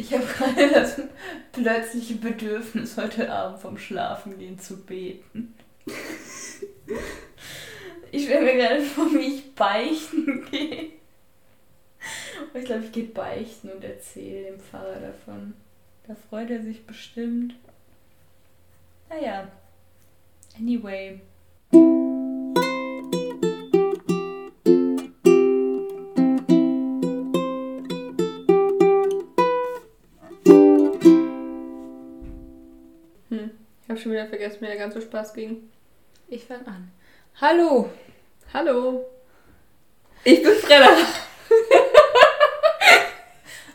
Ich habe gerade das plötzliche Bedürfnis, heute Abend vom Schlafengehen zu beten. Ich stelle mir gerade vor, wie ich beichten gehe. Ich glaube, ich gehe beichten und erzähle dem Pfarrer davon. Da freut er sich bestimmt. Naja. Anyway. Habe schon wieder vergessen, wie der ganze Spaß ging. Ich fange an. Hallo. Hallo. Ich bin Fredda.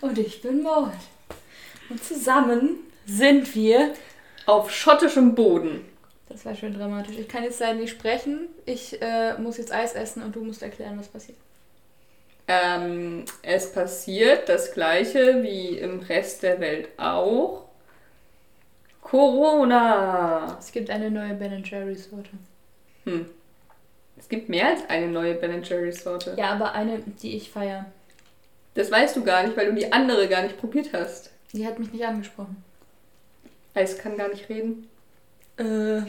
Und ich bin Maud. Und zusammen sind wir. Auf schottischem Boden. Das war schön dramatisch. Ich kann jetzt leider nicht sprechen. Ich äh, muss jetzt Eis essen und du musst erklären, was passiert. Ähm, es passiert das gleiche wie im Rest der Welt auch. Corona. Es gibt eine neue Ben Jerry's Sorte. Hm. Es gibt mehr als eine neue Ben Jerry's Sorte. Ja, aber eine, die ich feiere. Das weißt du gar nicht, weil du die andere gar nicht probiert hast. Die hat mich nicht angesprochen. Eis kann gar nicht reden. Äh.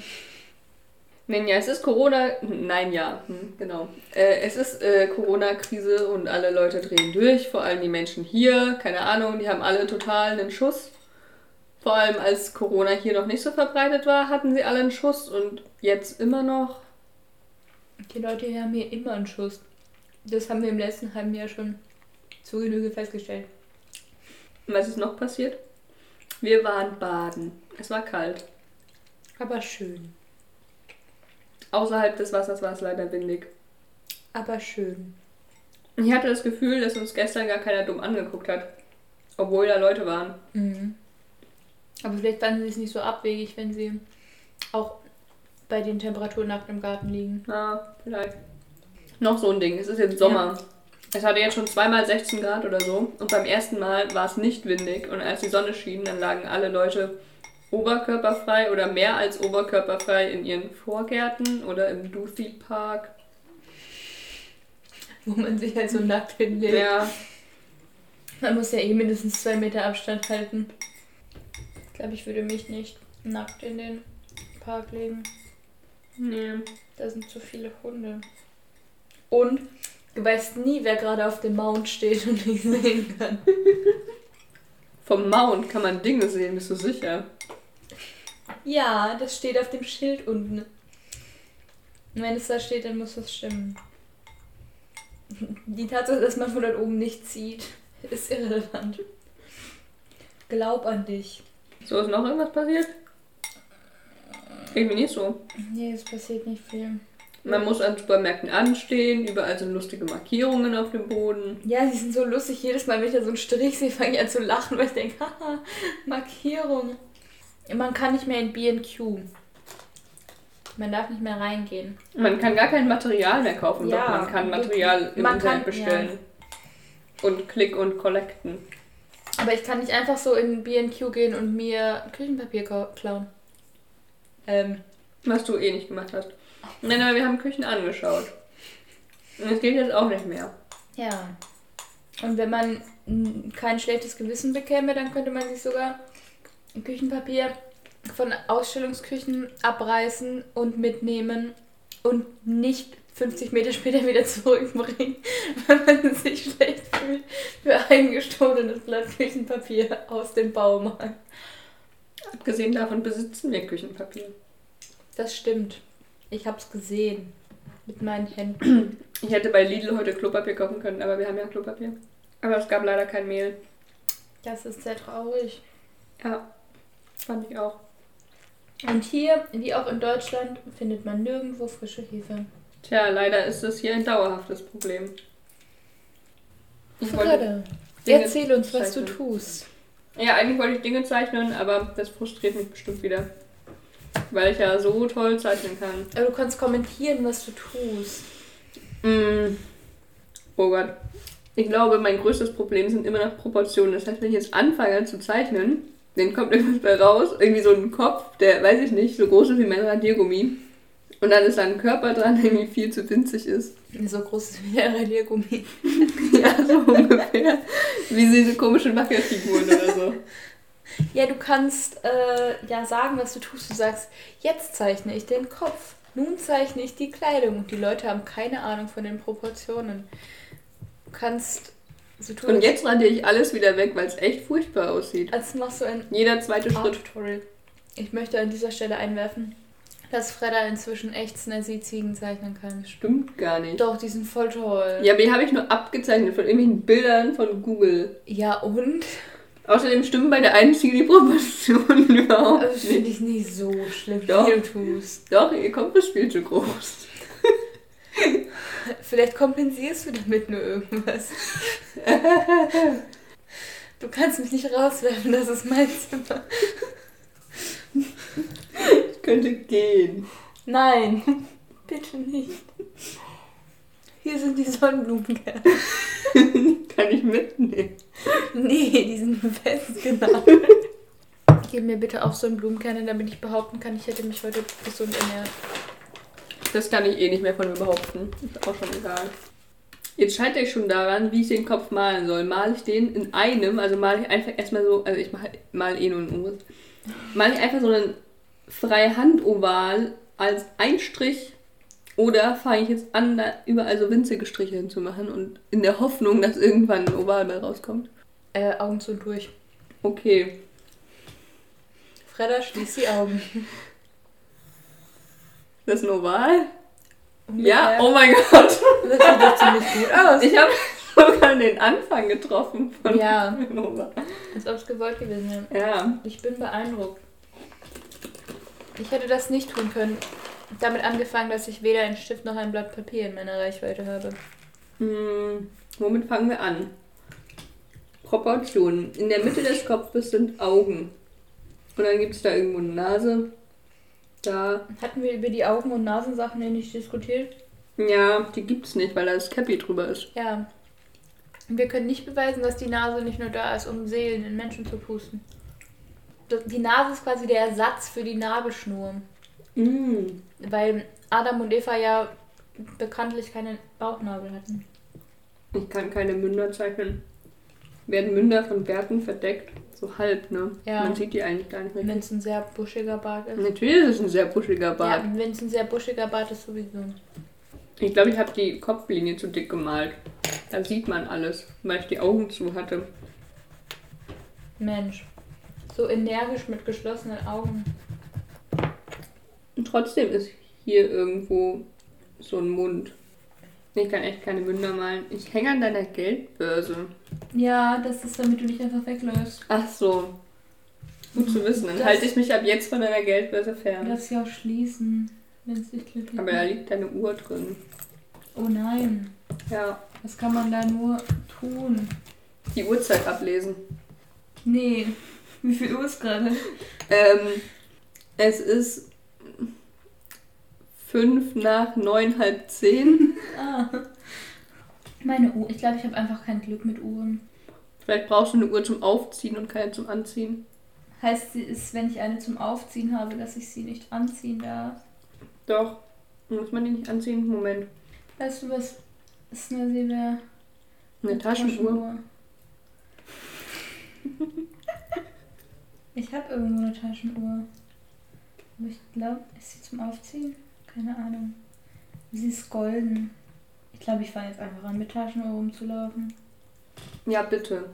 Nein, ja, es ist Corona. Nein, ja, hm, genau. Äh, es ist äh, Corona-Krise und alle Leute drehen durch, vor allem die Menschen hier. Keine Ahnung, die haben alle total einen Schuss. Vor allem als Corona hier noch nicht so verbreitet war, hatten sie alle einen Schuss und jetzt immer noch. Die Leute hier haben hier immer einen Schuss. Das haben wir im letzten halben Jahr schon zu Genüge festgestellt. Und was ist noch passiert? Wir waren baden. Es war kalt. Aber schön. Außerhalb des Wassers war es leider windig. Aber schön. Ich hatte das Gefühl, dass uns gestern gar keiner dumm angeguckt hat. Obwohl da Leute waren. Mhm. Aber vielleicht fanden sie es nicht so abwegig, wenn sie auch bei den Temperaturen nackt im Garten liegen. Na, vielleicht. Noch so ein Ding. Es ist jetzt Sommer. Es hatte jetzt schon zweimal 16 Grad oder so. Und beim ersten Mal war es nicht windig. Und als die Sonne schien, dann lagen alle Leute oberkörperfrei oder mehr als oberkörperfrei in ihren Vorgärten oder im Duthie Park. Wo man sich halt so nackt hinlegt. Ja, Man muss ja eh mindestens zwei Meter Abstand halten. Ich glaube, ich würde mich nicht nackt in den Park legen. nee. Da sind zu viele Hunde. Und du weißt nie, wer gerade auf dem Mount steht und nicht sehen kann. Vom Mount kann man Dinge sehen, bist du sicher? Ja, das steht auf dem Schild unten. Und wenn es da steht, dann muss das stimmen. Die Tatsache, dass man von dort oben nichts sieht, ist irrelevant. Glaub an dich. So ist noch irgendwas passiert? Irgendwie nicht so. Nee, es passiert nicht viel. Man muss an Supermärkten anstehen, überall sind lustige Markierungen auf dem Boden. Ja, die sind so lustig. Jedes Mal, wenn ich da so einen Strich sehe, fange ich an zu lachen, weil ich denke, haha, Markierung. Man kann nicht mehr in B&Q. Man darf nicht mehr reingehen. Man kann gar kein Material mehr kaufen, Ja, doch man kann Material im man Internet kann- bestellen. Und Click und Collecten. Aber ich kann nicht einfach so in B&Q gehen und mir Küchenpapier klauen. Ähm, Was du eh nicht gemacht hast. Nein, aber wir haben Küchen angeschaut. Und es geht jetzt auch nicht mehr. ja. Und wenn man kein schlechtes Gewissen bekäme, dann könnte man sich sogar Küchenpapier von Ausstellungsküchen abreißen und mitnehmen und nicht 50 Meter später wieder zurückbringen, weil man sich schlecht fühlt für ein gestohlenes Blatt Küchenpapier aus dem Baumarkt. Abgesehen davon besitzen wir Küchenpapier. Das stimmt. Ich hab's gesehen. Mit meinen Händen. Ich hätte bei Lidl heute Klopapier kaufen können, aber wir haben ja Klopapier. Aber es gab leider kein Mehl. Das ist sehr traurig. Ja, fand ich auch. Und hier, wie auch in Deutschland, findet man nirgendwo frische Hefe. Tja, leider ist das hier ein dauerhaftes Problem. Ich Dinge erzähl uns, was du zeichnen. tust. ja, eigentlich wollte ich Dinge zeichnen, aber das frustriert mich bestimmt wieder. Weil ich ja so toll zeichnen kann. Aber du kannst kommentieren, was du tust. Mm. Oh Gott. Ich glaube, mein größtes Problem sind immer noch Proportionen. Das heißt, wenn ich jetzt anfange zu zeichnen, dann kommt irgendwas bei raus. Irgendwie so ein Kopf, der, weiß ich nicht, so groß ist wie mein Radiergummi. Und dann ist da ein Körper dran, der irgendwie viel zu winzig ist. So groß ist wie der Radiergummi. ja, so ungefähr. Wie diese komischen Wackelfiguren oder so. Ja, du kannst äh, ja sagen, was du tust. Du sagst, jetzt zeichne ich den Kopf. Nun zeichne ich die Kleidung. Und die Leute haben keine Ahnung von den Proportionen. Du kannst. Und jetzt radiere ich alles wieder weg, weil es echt furchtbar aussieht. Als machst du ein Jeder zweite Schritt. Art-Tutorial. Ich möchte an dieser Stelle einwerfen, dass Fredda inzwischen echt Snazzy-Ziegen zeichnen kann. Stimmt gar nicht. Doch, die sind voll toll. Ja, aber die habe ich nur abgezeichnet von irgendwelchen Bildern von Google. Ja, und? Außerdem stimmen bei der einen Ziege die Proportionen überhaupt Das finde ich nicht so schlimm, Doch. wie du tust. Doch, ihr Kopf ist viel zu groß. Vielleicht kompensierst du damit nur irgendwas. Du kannst mich nicht rauswerfen, das ist mein Zimmer. Ich könnte gehen. Nein, bitte nicht. Hier sind die Sonnenblumenkerne. Kann ich mitnehmen. Nee, die sind festgenagelt. Gib mir bitte auch Sonnenblumenkerne, damit ich behaupten kann, ich hätte mich heute gesund ernährt. Das kann ich eh nicht mehr von mir behaupten. Ist auch schon egal. Jetzt scheitere ich schon daran, wie ich den Kopf malen soll. Male ich den in einem, also male ich einfach erstmal so, also ich mal, mal eh nur einen Umriss. Male ich einfach so einen Freihandoval als Einstrich oder fange ich jetzt an, da überall so winzige Striche hinzumachen und in der Hoffnung, dass irgendwann ein Oval bei rauskommt. Äh, Augen zu und durch. Okay. Fredda, schließ die Augen. Das ist ein Oval? Ungefähr. Ja, oh mein Gott. Das sieht doch ziemlich gut aus. Ich habe sogar den Anfang getroffen von Ja. Oval. Als ob es gewollt gewesen wäre. Ja. Ich bin beeindruckt. Ich hätte das nicht tun können. Damit angefangen, dass ich weder einen Stift noch ein Blatt Papier in meiner Reichweite habe. Hm, womit fangen wir an? Proportionen. In der Mitte des Kopfes sind Augen. Und dann gibt es da irgendwo eine Nase. Da. Hatten wir über die Augen- und Nasensachen ja nicht diskutiert? Ja, die gibt's nicht, weil da das Cappy drüber ist. Ja. Und wir können nicht beweisen, dass die Nase nicht nur da ist, um Seelen in Menschen zu pusten. Die Nase ist quasi der Ersatz für die Nabelschnur. Mm. Weil Adam und Eva ja bekanntlich keinen Bauchnabel hatten. Ich kann keine Münder zeichnen. Werden Münder von Bärten verdeckt? So halb, ne? Ja. Man sieht die eigentlich gar nicht mehr. Wenn es ein sehr buschiger Bart ist. Natürlich ist es ein sehr buschiger Bart. Ja, wenn es ein sehr buschiger Bart ist, sowieso. Ich glaube, ich habe die Kopflinie zu dick gemalt. Da sieht man alles, weil ich die Augen zu hatte. Mensch. So energisch mit geschlossenen Augen. Und trotzdem ist hier irgendwo so ein Mund. Ich kann echt keine Münder malen. Ich hänge an deiner Geldbörse. Ja, das ist, damit du dich einfach wegläufst. Ach so. Gut zu wissen. Dann Das- halte ich mich ab jetzt von deiner Geldbörse Du fern. darfst sie auch schließen, wenn es dich glücklich Aber da macht. liegt deine Uhr drin. Oh nein. Ja. Was kann man da nur tun? Die Uhrzeit ablesen. Nee. Wie viel Uhr ist gerade? Ähm, es ist fünf nach neun, halb zehn. Ah. Meine Uhr. Ich glaube, ich habe einfach kein Glück mit Uhren. Vielleicht brauchst du eine Uhr zum Aufziehen und keine zum Anziehen. Heißt sie ist, wenn ich eine zum Aufziehen habe, dass ich sie nicht anziehen darf? Doch. Muss man die nicht anziehen? Moment. Weißt du, was ist eine sie wäre? Eine Taschenuhr. Ich habe irgendwo eine Taschenuhr. Aber ich glaube, ist sie zum Aufziehen? Keine Ahnung. Sie ist golden. Ich glaube, ich fange jetzt einfach an, mit Taschenuhr rumzulaufen. Ja, bitte.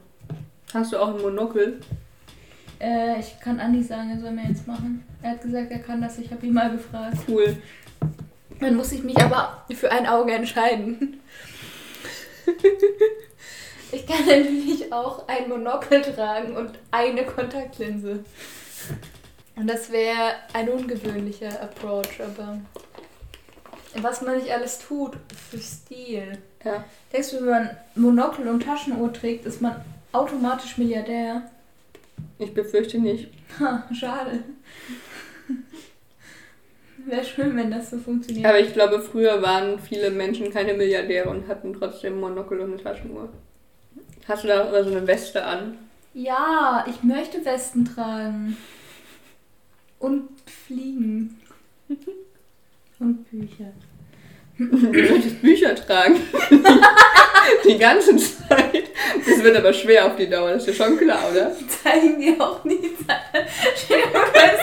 Hast du auch ein Monokel? Äh, ich kann Andi sagen, er soll mir jetzt machen. Er hat gesagt, er kann das. Ich habe ihn mal gefragt. Cool. Dann muss ich mich aber für ein Auge entscheiden. Ich kann natürlich auch ein Monokel tragen und eine Kontaktlinse. Und das wäre ein ungewöhnlicher Approach, aber was man nicht alles tut für Stil. Ja. Denkst du, wenn man Monokel und Taschenuhr trägt, ist man automatisch Milliardär? Ich befürchte nicht. Ha, schade. Wäre schön, wenn das so funktioniert. Aber ich glaube, früher waren viele Menschen keine Milliardäre und hatten trotzdem Monokel und eine Taschenuhr. Hast du da oder so eine Weste an? Ja, ich möchte Westen tragen. Und fliegen. Und Bücher. Du möchtest Bücher tragen. die ganze Zeit. Das wird aber schwer auf die Dauer, das ist ja schon klar, oder? Zeigen die auch nie Zeit. Steht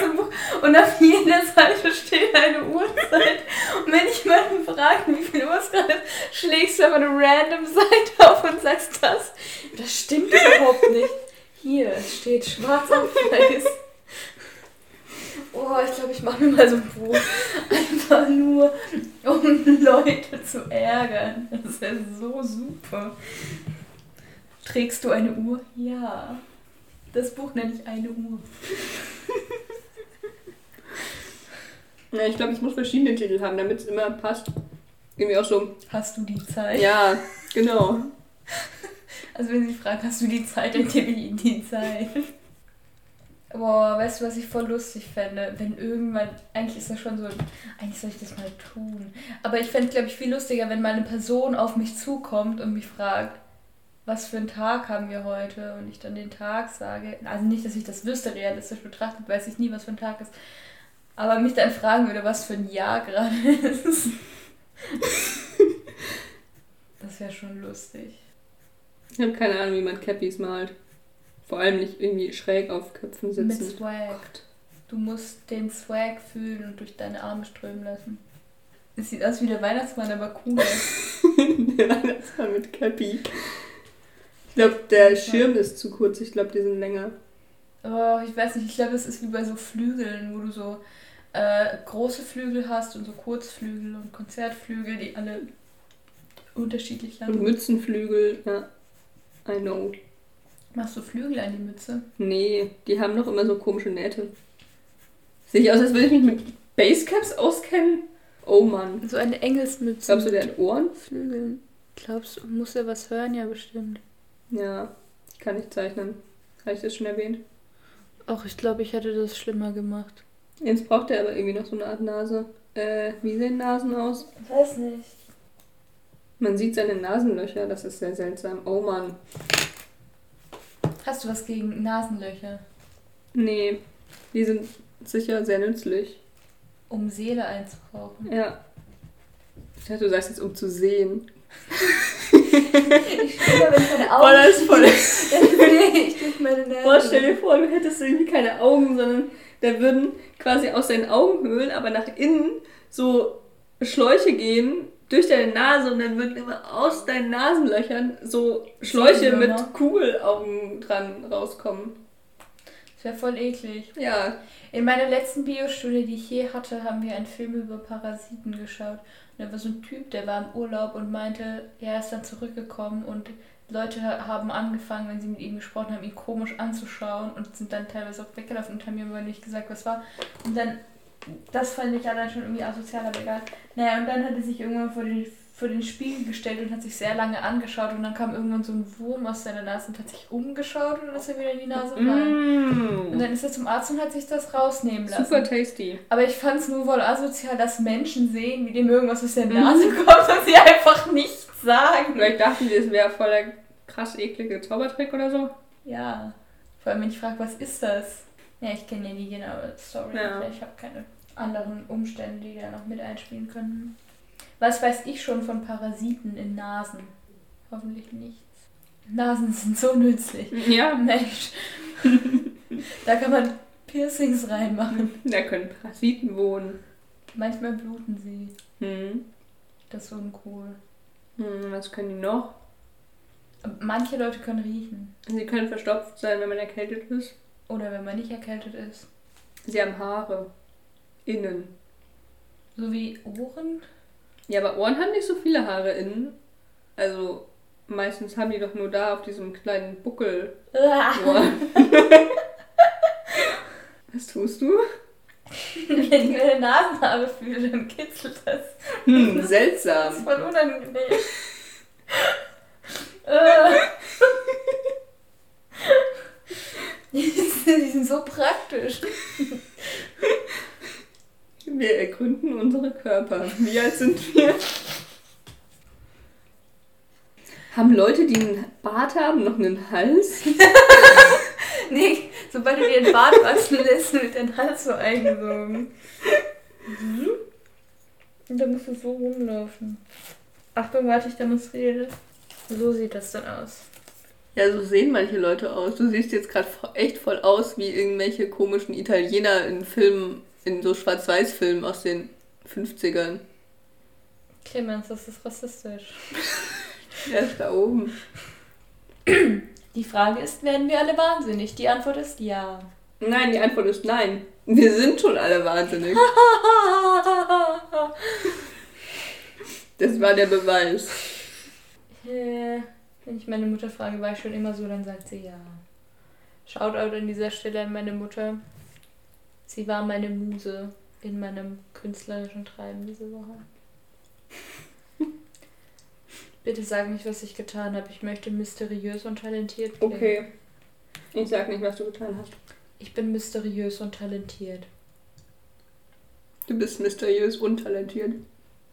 im Buch und auf jeder Seite steht eine Uhrzeit. Und wenn ich jemanden frage, wie viel Uhr es gerade ist, schlägst du einfach eine random Seite auf und sagst das. Das stimmt überhaupt nicht. Hier, es steht schwarz auf weiß. Oh, ich glaube, ich mache mir mal so ein Buch. Einfach nur, um Leute zu ärgern. Das wäre so super. Trägst du eine Uhr? Ja. Das Buch nenne ich eine Uhr. Ja, ich glaube, es muss verschiedene Titel haben, damit es immer passt. Irgendwie auch so. Hast du die Zeit? Ja, genau. Also wenn sie fragen, hast du die Zeit, dann gebe ich ihnen die Zeit. Boah, weißt du, was ich voll lustig fände? Wenn irgendwann, eigentlich ist das schon so, eigentlich soll ich das mal tun. Aber ich fände es, glaube ich, viel lustiger, wenn mal eine Person auf mich zukommt und mich fragt, was für einen Tag haben wir heute? Und ich dann den Tag sage. Also nicht, dass ich das wüsste, realistisch betrachtet, weiß ich nie, was für ein Tag ist. Aber mich dann fragen würde, was für ein Jahr gerade ist. das wäre schon lustig. Ich habe keine Ahnung, wie man Cappies malt. Vor allem nicht irgendwie schräg auf Köpfen sitzen. Mit Swag. Du musst den Swag fühlen und durch deine Arme strömen lassen. Es sieht aus wie der Weihnachtsmann, aber cool. der Weihnachtsmann mit Cappy. Ich glaube, der Schirm ist zu kurz. Ich glaube, die sind länger. Oh, ich weiß nicht. Ich glaube, es ist wie bei so Flügeln, wo du so äh, große Flügel hast und so Kurzflügel und Konzertflügel, die alle unterschiedlich lang Und Mützenflügel, ja. I know. Machst du Flügel an die Mütze? Nee, die haben doch immer so komische Nähte. Sehe ich aus, als würde ich mich mit Basecaps auskennen? Oh Mann. So eine Engelsmütze. Glaubst du, der hat Ohren? Flügeln. Glaubst du, muss er was hören? Ja, bestimmt. Ja, ich kann nicht zeichnen. Habe ich das schon erwähnt? Ach, ich glaube, ich hätte das schlimmer gemacht. Jetzt braucht er aber irgendwie noch so eine Art Nase. Äh, wie sehen Nasen aus? Ich weiß nicht. Man sieht seine Nasenlöcher, das ist sehr seltsam. Oh Mann. Hast du was gegen Nasenlöcher? Nee, die sind sicher sehr nützlich. Um Seele einzuhauchen. Ja. Ich dachte, du sagst jetzt, um zu sehen. Ich spüre, wenn meine Augen. Oh, das ist voll. ich meine Nase. Boah, stell dir vor, du hättest irgendwie keine Augen, sondern da würden quasi aus deinen Augenhöhlen, aber nach innen so Schläuche gehen durch deine Nase und dann würden immer aus deinen Nasenlöchern so Schläuche mit. Kugelaugen dran rauskommen. Das wäre voll eklig. Ja. In meiner letzten Biostunde, die ich je hatte, haben wir einen Film über Parasiten geschaut. Und da war so ein Typ, der war im Urlaub und meinte, er ist dann zurückgekommen und Leute haben angefangen, wenn sie mit ihm gesprochen haben, ihn komisch anzuschauen und sind dann teilweise auch weggelaufen und haben mir aber nicht gesagt, was war. Und dann, das fand ich allein schon irgendwie asozial, aber egal. Naja, und dann hat er sich irgendwann vor den, vor den Spiegel gestellt und hat sich sehr lange angeschaut und dann kam irgendwann so ein Wurm aus seiner Nase und hat sich umgeschaut und dann ist er wieder in die Nase rein. Und Mm. dann ist er zum Arzt und hat sich das rausnehmen lassen. Super tasty. Aber ich fand es nur wohl asozial, dass Menschen sehen, wie dem irgendwas aus der Nase kommt und sie einfach nichts sagen. Vielleicht dachten die, es wäre voll der krass eklige Zaubertrick oder so. Ja. Vor allem, wenn ich frage, was ist das? Ja, ich kenne ja die genaue Story. Ja. Ich habe keine anderen Umstände, die da noch mit einspielen können. Was weiß ich schon von Parasiten in Nasen? Hoffentlich nichts. Nasen sind so nützlich. Ja, Mensch. da kann man Piercings reinmachen. da können Parasiten wohnen. Manchmal bluten sie. Hm. Das ist uncool. Hm, was können die noch? Manche Leute können riechen. Sie können verstopft sein, wenn man erkältet ist. Oder wenn man nicht erkältet ist. Sie haben Haare. Innen. So wie Ohren. Ja, aber Ohren haben nicht so viele Haare innen. Also meistens haben die doch nur da auf diesem kleinen Buckel. Was tust du? Wenn ich meine Nasenhaare fühle, dann kitzelt das. Hm, Das ist seltsam. voll unangenehm. Äh. die sind so praktisch. Wir ergründen unsere Körper. Wie alt sind wir? Haben Leute, die einen Bart haben, noch einen Hals? Nee, sobald du dir den Bart wachsen lässt, wird dein Hals so eingesogen. Und da musst du so rumlaufen. Achtung, warte, ich demonstriere. So sieht das dann aus. Ja, so sehen manche Leute aus. Du siehst jetzt gerade echt voll aus wie irgendwelche komischen Italiener in Filmen, in so Schwarz-Weiß-Filmen aus den 50ern. Clemens, das ist rassistisch. Der ist da oben. Die Frage ist, werden wir alle wahnsinnig? Die Antwort ist ja. Nein, die Antwort ist nein. Wir sind schon alle wahnsinnig. Das war der Beweis. Äh, Wenn ich meine Mutter frage, war ich schon immer so, dann sagt sie ja. Shoutout an dieser Stelle an meine Mutter. Sie war meine Muse in meinem künstlerischen Treiben diese Woche. Bitte sag nicht, was ich getan habe. Ich möchte mysteriös und talentiert klingen. Okay. Ich sag nicht, was du getan hast. Ich bin mysteriös und talentiert. Du bist mysteriös untalentiert.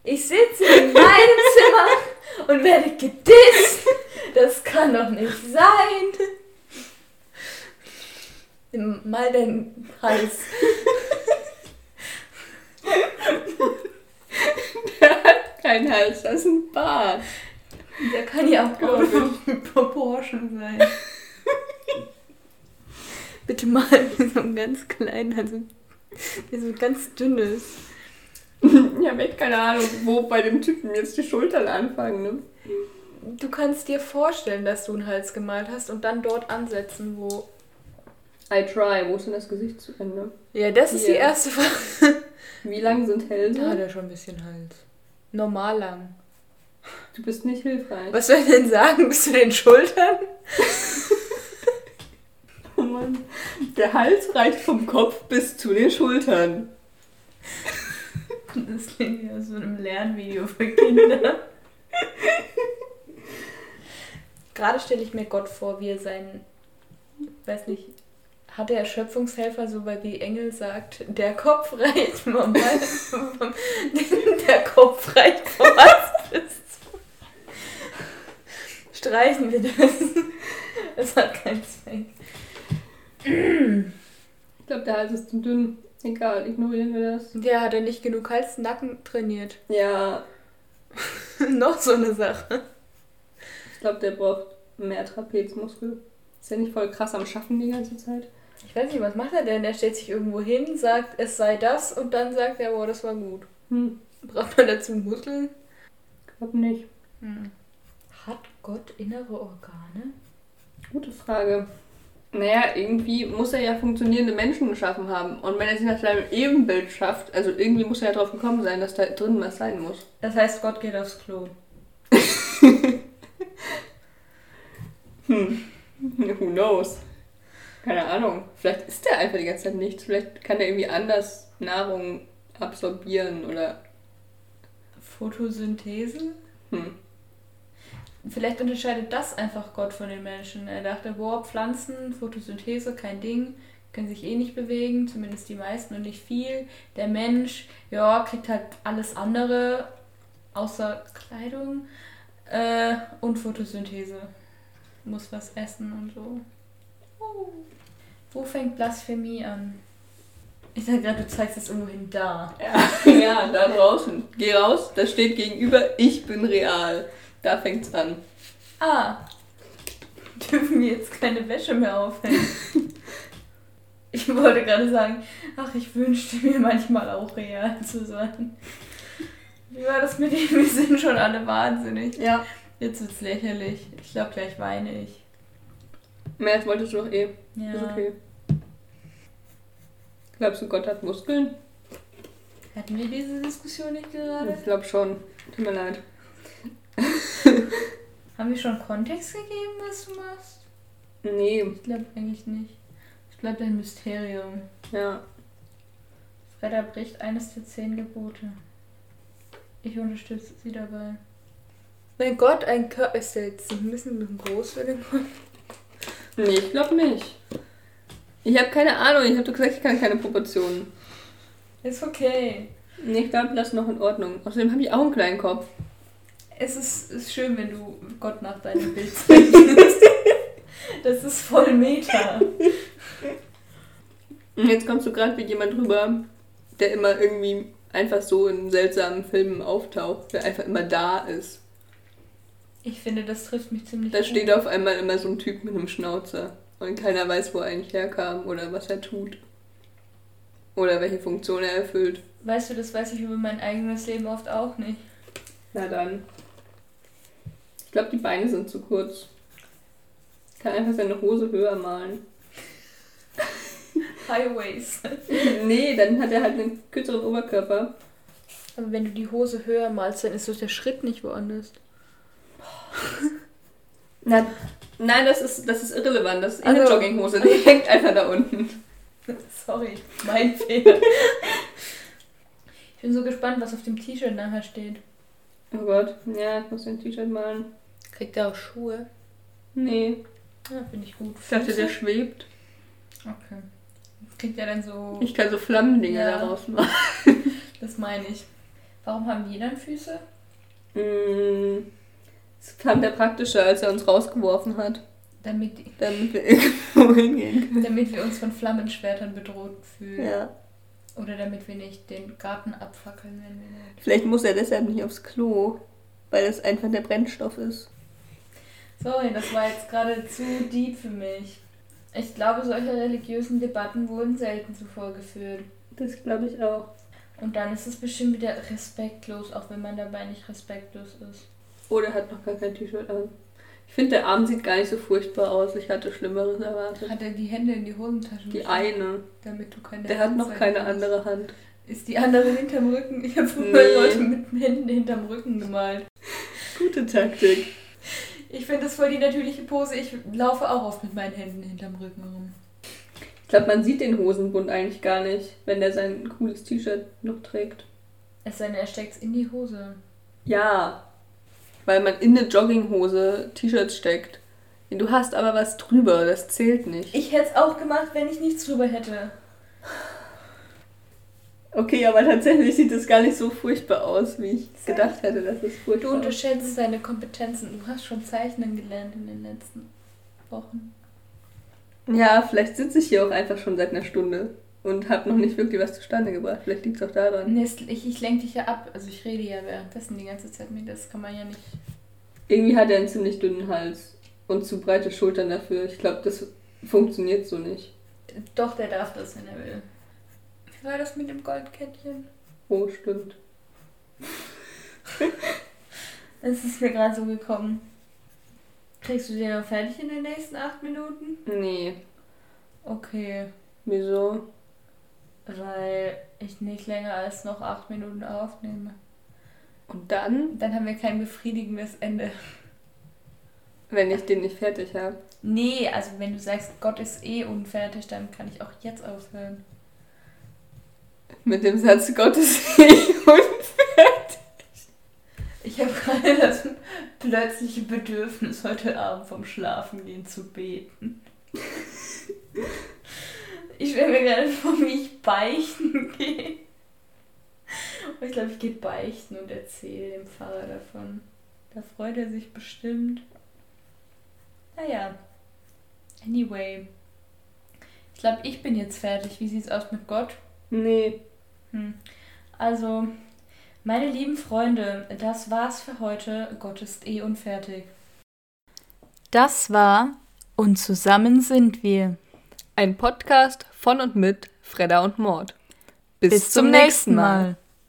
Ich sitze in meinem Zimmer und werde gedisst. Das kann doch nicht sein. Mal den Hals. Der hat keinen Hals, das ist ein Bart. Der kann ja auch out proportion sein. Bitte mal so einen ganz kleinen, also der so ganz dünnes. Ich habe echt keine Ahnung, wo bei dem Typen jetzt die Schultern anfangen. Ne? Du kannst dir vorstellen, dass du einen Hals gemalt hast und dann dort ansetzen, wo. I try. Wo ist denn das Gesicht zu Ende? Ja, das ist die erste Frage. Wie lang sind Hälse? Da hat er schon ein bisschen Hals. Normal lang. Du bist nicht hilfreich. Was soll ich denn sagen? Bis zu den Schultern? Oh Mann. Der Hals reicht vom Kopf bis zu den Schultern. Das klingt ja so einem Lernvideo für Kinder. Gerade stelle ich mir Gott vor, wie er seinen, weiß nicht, hat der Erschöpfungshelfer so, weil die Engel sagt, der Kopf reicht vom der Kopf reicht vom Hals. Streichen wir das. Es hat keinen Zweck. Ich glaube, der Hals ist zu dünn. Egal, ignorieren wir das. Der hat ja nicht genug Hals, Nacken trainiert. Ja, Noch so eine Sache. ich glaube, der braucht mehr Trapezmuskel. Ist ja nicht voll krass am Schaffen die ganze Zeit. Ich weiß nicht, was macht er denn? Er stellt sich irgendwo hin, sagt, es sei das und dann sagt er, boah, das war gut. Hm, Braucht man dazu Muskeln? glaub nicht. Hat Gott innere Organe? Gute Frage. Naja, irgendwie muss er ja funktionierende Menschen geschaffen haben. Und wenn er sie nach seinem Ebenbild schafft, also irgendwie muss er ja drauf gekommen sein, dass da drin was sein muss. Das heißt, Gott geht aufs Klo. Hm. Who knows? Keine Ahnung. Vielleicht ist er einfach die ganze Zeit nichts. Vielleicht kann er irgendwie anders Nahrung absorbieren oder. Photosynthese? Hm. Vielleicht unterscheidet das einfach Gott von den Menschen. Er dachte, boah, Pflanzen, Photosynthese, kein Ding, können sich eh nicht bewegen, zumindest die meisten und nicht viel. Der Mensch, ja, kriegt halt alles andere, außer Kleidung äh, und Photosynthese. Muss was essen und so. Wo fängt Blasphemie an? Ich dachte gerade, du zeigst es irgendwo hin da. Ja, ja, da draußen. Geh raus, da steht gegenüber, ich bin real. Da fängt's an. Ah, dürfen wir jetzt keine Wäsche mehr aufhängen? Ich wollte gerade sagen, ach, ich wünschte mir manchmal auch real zu sein. Wie war das mit dem? Wir sind schon alle wahnsinnig. Ja. Jetzt wird's lächerlich. Ich glaube, gleich weine ich. Mehr als wolltest du doch eh. Ja. Ist okay. Glaubst du, Gott hat Muskeln? Hatten wir diese Diskussion nicht gerade? Ich glaube schon. Tut mir leid. Haben wir schon Kontext gegeben, was du machst? Nee, Ich glaube eigentlich nicht. Es bleibt ein Mysterium. ja. Fredda bricht eines der zehn Gebote. Ich unterstütze sie dabei. Wenn Gott ein Körper ist, der jetzt ein bisschen groß für den Gott. Nee, ich glaube nicht. Ich habe keine Ahnung. Ich habe doch gesagt, ich kann keine Proportionen. Ist okay. Nee, ich glaube, das ist noch in Ordnung. Außerdem habe ich auch einen kleinen Kopf. Es ist, ist schön, wenn du Gott nach deinem Bild zeichnest. Das ist voll Meta. Und jetzt kommst du gerade wie jemand rüber, der immer irgendwie einfach so in seltsamen Filmen auftaucht, der einfach immer da ist. Ich finde, das trifft mich ziemlich Da gut. steht auf einmal immer so ein Typ mit einem Schnauzer und keiner weiß, wo er eigentlich herkam oder was er tut. Oder welche Funktion er erfüllt. Weißt du, das weiß ich über mein eigenes Leben oft auch nicht. Na dann. Ich glaube, die Beine sind zu kurz. Kann einfach seine Hose höher malen. Highways. nee, dann hat er halt einen kürzeren Oberkörper. Aber wenn du die Hose höher malst, dann ist doch der Schritt nicht woanders. Na, nein, das ist, das ist irrelevant. Das ist eh Also- eine Jogginghose. Die hängt einfach da unten. Sorry, mein Fehler. Ich bin so gespannt, was auf dem T-Shirt nachher steht. Oh Gott. Ja, ich muss ein T-Shirt malen. Kriegt er auch Schuhe? Nee, Ja, finde ich gut. ich dachte, der schwebt. Okay. Kriegt er dann so. Ich kann so Flammendinge Ja. daraus machen. Das meine ich. Warum haben wir dann Füße? Mm, Das fand er praktischer, als er uns rausgeworfen hat. Damit, Damit wir irgendwo hingehen können. damit wir uns von Flammenschwertern bedroht fühlen. Ja. Oder damit wir nicht den Garten abfackeln, wenn wir nicht. Vielleicht muss er deshalb nicht aufs Klo, weil das einfach der Brennstoff ist. Sorry, das war jetzt gerade zu deep für mich. Ich glaube, solche religiösen Debatten wurden selten zuvor geführt. Das glaube ich auch. Und dann ist es bestimmt wieder respektlos, auch wenn man dabei nicht respektlos ist. Oder hat noch gar kein T-Shirt an. Ich finde, der Arm sieht gar nicht so furchtbar aus. Ich hatte Schlimmeres erwartet. Hat er die Hände in die Hosentaschen Die eine. damit du keine Der hat noch keine hast? andere Hand. Ist die andere hinterm Rücken? Ich habe früher Nee. Leute mit den Händen hinterm Rücken gemalt. Gute Taktik. Ich finde das voll die natürliche Pose. Ich laufe auch oft mit meinen Händen hinterm Rücken rum. Ich glaube, man sieht den Hosenbund eigentlich gar nicht, wenn der sein cooles T-Shirt noch trägt. Es sei denn, er steckt in die Hose. Ja, weil man in eine Jogginghose T-Shirts steckt. Du hast aber was drüber, das zählt nicht. Ich hätte es auch gemacht, wenn ich nichts drüber hätte. Okay, aber tatsächlich sieht es gar nicht so furchtbar aus, wie ich Sehr. gedacht hätte, dass es Du furchtbar aussieht. unterschätzt deine Kompetenzen. Du hast schon Zeichnen gelernt in den letzten Wochen. Ja, vielleicht sitze ich hier auch einfach schon seit einer Stunde und habe noch nicht wirklich was zustande gebracht. Vielleicht liegt es auch daran. Nee, ich, ich lenke dich ja ab. Also ich rede ja währenddessen die ganze Zeit mit. Das kann man ja nicht. Irgendwie hat er einen ziemlich dünnen Hals und zu breite Schultern dafür. Ich glaube, das funktioniert so nicht. Doch, der darf das, wenn er will. Wie war das mit dem Goldkettchen? Oh, stimmt. Es ist mir gerade so gekommen. Kriegst du den noch fertig in den nächsten acht Minuten? Nee, Okay, wieso? Weil ich nicht länger als noch acht Minuten aufnehme. Und dann, Dann haben wir kein befriedigendes Ende. wenn ich den nicht fertig habe? Nee, also wenn du sagst, Gott ist eh unfertig, dann kann ich auch jetzt aufhören. Mit dem Satz Gottes unfertig. Ich habe gerade das plötzliche Bedürfnis, heute Abend vom Schlafengehen zu beten. Ich stelle mir gerade vor, wie ich beichten gehe. Ich glaube, ich gehe beichten und erzähle dem Pfarrer davon. Da freut er sich bestimmt. Naja. Anyway. Ich glaube, ich bin jetzt fertig. Wie sieht's aus mit Gott? Nee. Hm. Also, meine lieben Freunde, das war's für heute. Gott ist eh unfertig. Das war Und zusammen sind wir. Ein Podcast von und mit Fredda und Mord. Bis, zum nächsten Mal.